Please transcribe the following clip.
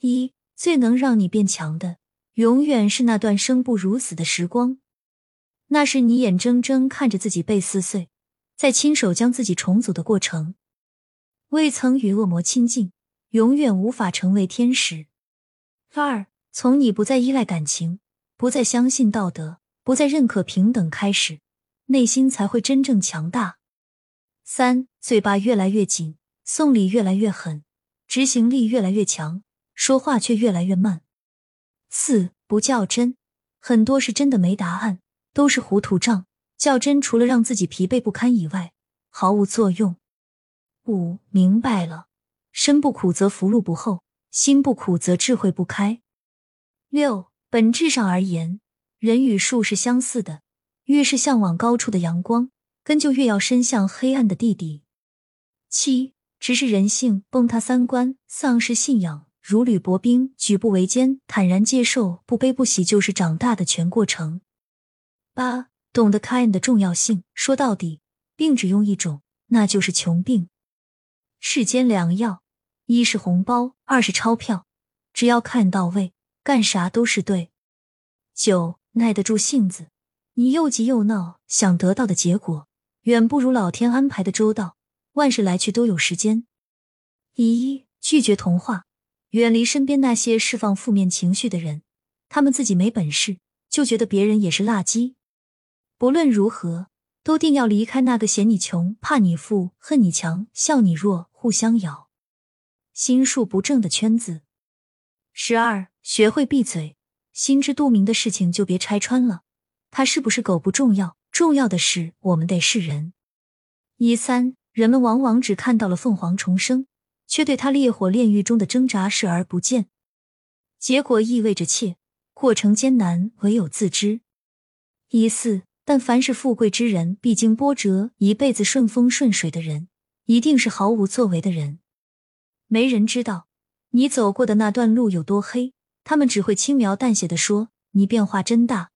一最能让你变强的，永远是那段生不如死的时光。那是你眼睁睁看着自己被撕碎，再亲手将自己重组的过程。未曾与恶魔亲近，永远无法成为天使。二，从你不再依赖感情，不再相信道德，不再认可平等开始，内心才会真正强大。三，嘴巴越来越紧，送礼越来越狠，执行力越来越强，说话却越来越慢。四，不较真，很多是真的没答案。都是糊涂账，较真除了让自己疲惫不堪以外，毫无作用。五明白了，身不苦则福禄不厚，心不苦则智慧不开。六本质上而言，人与树是相似的，越是向往高处的阳光，根就越要伸向黑暗的地底。七只是人性崩塌，三观丧失信仰，如履薄冰，举步维艰，坦然接受，不悲不喜，就是长大的全过程。八，懂得 kind 的重要性。说到底，病只用一种，那就是穷病。世间良药，一是红包，二是钞票。只要看到位，干啥都是对。九，耐得住性子。你又急又闹，想得到的结果，远不如老天安排的周到。万事来去都有时间。一，拒绝童话，远离身边那些释放负面情绪的人。他们自己没本事，就觉得别人也是垃圾。不论如何，都定要离开那个嫌你穷、怕你富、恨你强、笑你弱、互相咬、心术不正的圈子。十二，学会闭嘴，心知肚明的事情就别拆穿了。他是不是狗不重要，重要的是我们得是人。一三，人们往往只看到了凤凰重生，却对他烈火炼狱中的挣扎视而不见，结果意味着切，过程艰难，唯有自知。一四。但凡是富贵之人，必经波折；一辈子顺风顺水的人，一定是毫无作为的人。没人知道你走过的那段路有多黑，他们只会轻描淡写的说：“你变化真大，